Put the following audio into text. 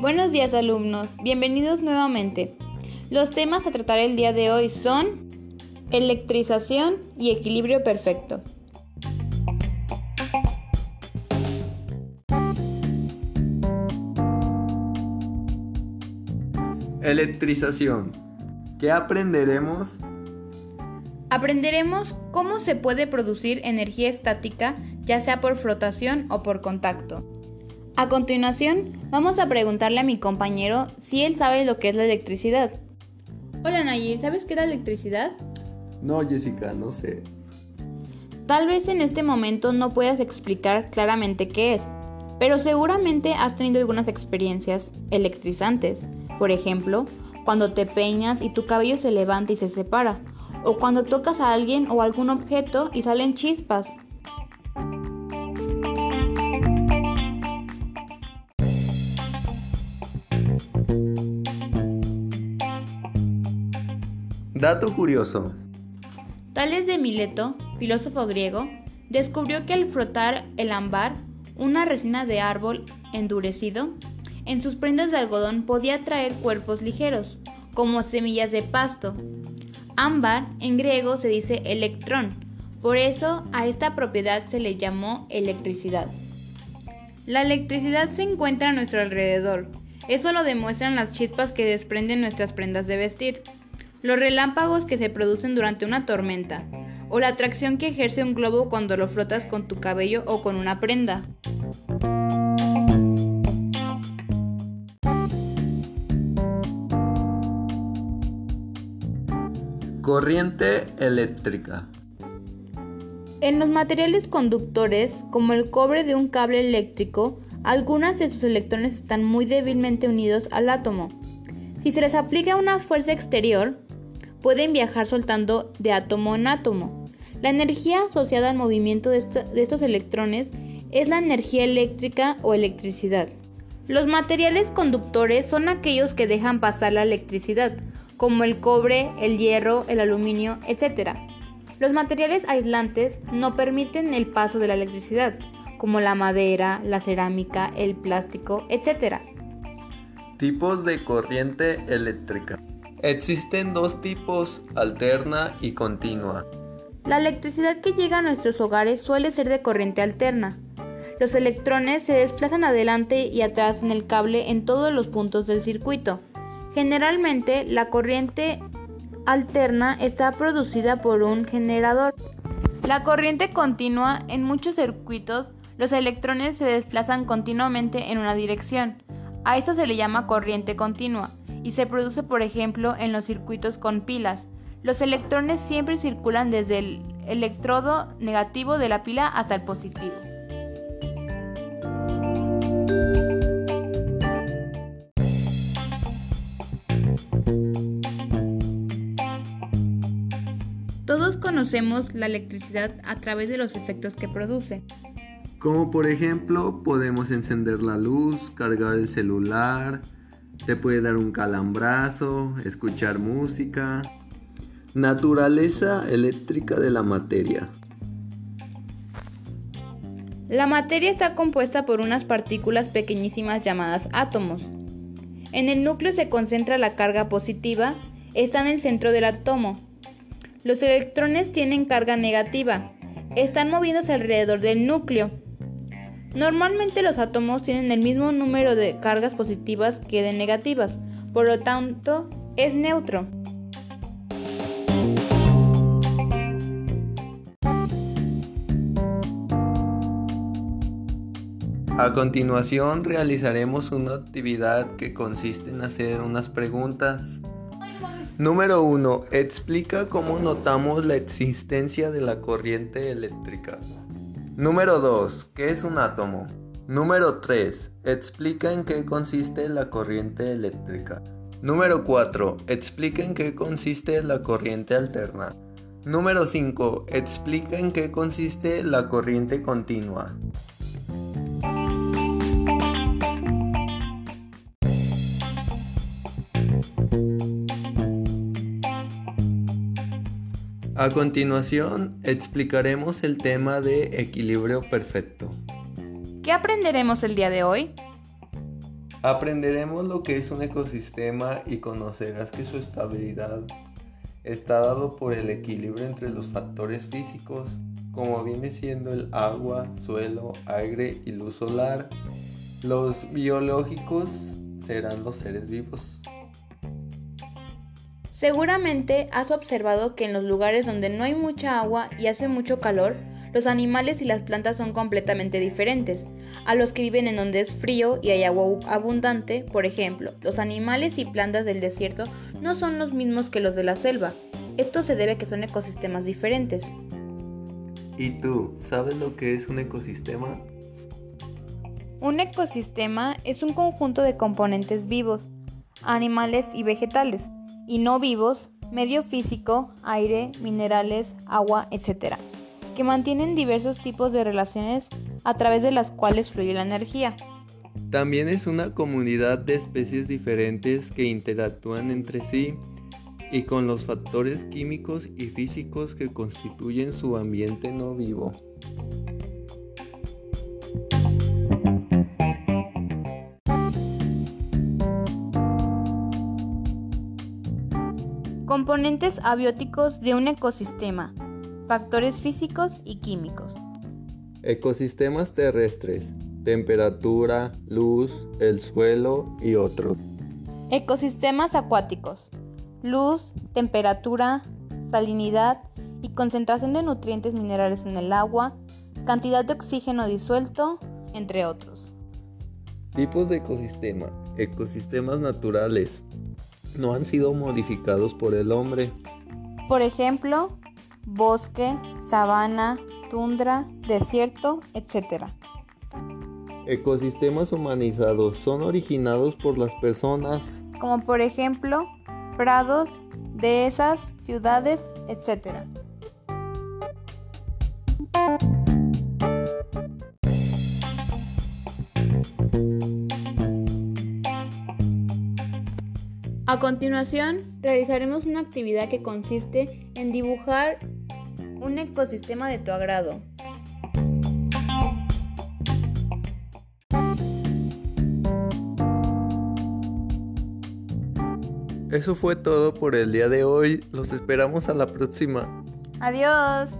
Buenos días alumnos, bienvenidos nuevamente. Los temas a tratar el día de hoy son electrización y equilibrio perfecto. Electrización. ¿Qué aprenderemos? Aprenderemos cómo se puede producir energía estática, ya sea por frotación o por contacto. A continuación, vamos a preguntarle a mi compañero si él sabe lo que es la electricidad. Hola Nayir, ¿sabes qué es la electricidad? No, Jessica, no sé. Tal vez en este momento no puedas explicar claramente qué es, pero seguramente has tenido algunas experiencias electrizantes. Por ejemplo, cuando te peñas y tu cabello se levanta y se separa, o cuando tocas a alguien o algún objeto y salen chispas. Dato curioso. Tales de Mileto, filósofo griego, descubrió que al frotar el ámbar, una resina de árbol endurecido, en sus prendas de algodón podía traer cuerpos ligeros, como semillas de pasto. Ámbar en griego se dice electrón, por eso a esta propiedad se le llamó electricidad. La electricidad se encuentra a nuestro alrededor, eso lo demuestran las chispas que desprenden nuestras prendas de vestir los relámpagos que se producen durante una tormenta, o la atracción que ejerce un globo cuando lo frotas con tu cabello o con una prenda. Corriente eléctrica. En los materiales conductores, como el cobre de un cable eléctrico, algunas de sus electrones están muy débilmente unidos al átomo. Si se les aplica una fuerza exterior, pueden viajar soltando de átomo en átomo. La energía asociada al movimiento de, estos electrones es la energía eléctrica o electricidad. Los materiales conductores son aquellos que dejan pasar la electricidad, como el cobre, el hierro, el aluminio, etc. Los materiales aislantes no permiten el paso de la electricidad, como la madera, la cerámica, el plástico, etc. Tipos de corriente eléctrica. Existen dos tipos, alterna y continua. La electricidad que llega a nuestros hogares suele ser de corriente alterna. Los electrones se desplazan adelante y atrás en el cable en todos los puntos del circuito. Generalmente la corriente alterna está producida por un generador. La corriente continua en muchos circuitos los electrones se desplazan continuamente en una dirección. A eso se le llama corriente continua y se produce por ejemplo en los circuitos con pilas. Los electrones siempre circulan desde el electrodo negativo de la pila hasta el positivo. Todos conocemos la electricidad a través de los efectos que produce. Como por ejemplo podemos encender la luz, cargar el celular, te puede dar un calambrazo, escuchar música. Naturaleza eléctrica de la materia. La materia está compuesta por unas partículas pequeñísimas llamadas átomos. En el núcleo se concentra la carga positiva, está en el centro del átomo. Los electrones tienen carga negativa, están moviéndose alrededor del núcleo. Normalmente los átomos tienen el mismo número de cargas positivas que de negativas, por lo tanto es neutro. A continuación realizaremos una actividad que consiste en hacer unas preguntas. Número 1. Explica cómo notamos la existencia de la corriente eléctrica. Número 2. ¿Qué es un átomo? Número 3. Explica en qué consiste la corriente eléctrica. Número 4. Explica en qué consiste la corriente alterna. Número 5. Explica en qué consiste la corriente continua. A continuación, explicaremos el tema de equilibrio perfecto. ¿Qué aprenderemos el día de hoy? Aprenderemos lo que es un ecosistema y conocerás que su estabilidad está dado por el equilibrio entre los factores físicos, como viene siendo el agua, suelo, aire y luz solar. Los biológicos serán los seres vivos. Seguramente has observado que en los lugares donde no hay mucha agua y hace mucho calor, los animales y las plantas son completamente diferentes a los que viven en donde es frío y hay agua abundante. Por ejemplo, los animales y plantas del desierto no son los mismos que los de la selva. Esto se debe a que son ecosistemas diferentes. ¿Y tú, sabes lo que es un ecosistema? Un ecosistema es un conjunto de componentes vivos, animales y vegetales, y no vivos, medio físico, aire, minerales, agua, etc., que mantienen diversos tipos de relaciones a través de las cuales fluye la energía. También es una comunidad de especies diferentes que interactúan entre sí y con los factores químicos y físicos que constituyen su ambiente no vivo. Componentes abióticos de un ecosistema. Factores físicos y químicos. Ecosistemas terrestres. Temperatura, luz, el suelo y otros. Ecosistemas acuáticos. Luz, temperatura, salinidad y concentración de nutrientes minerales en el agua, cantidad de oxígeno disuelto, entre otros. Tipos de ecosistema. Ecosistemas naturales no han sido modificados por el hombre. Por ejemplo, bosque, sabana, tundra, desierto, etc. Ecosistemas humanizados son originados por las personas. Como por ejemplo, prados, dehesas, ciudades, etc. A continuación, realizaremos una actividad que consiste en dibujar un ecosistema de tu agrado. Eso fue todo por el día de hoy. Los esperamos a la próxima. Adiós.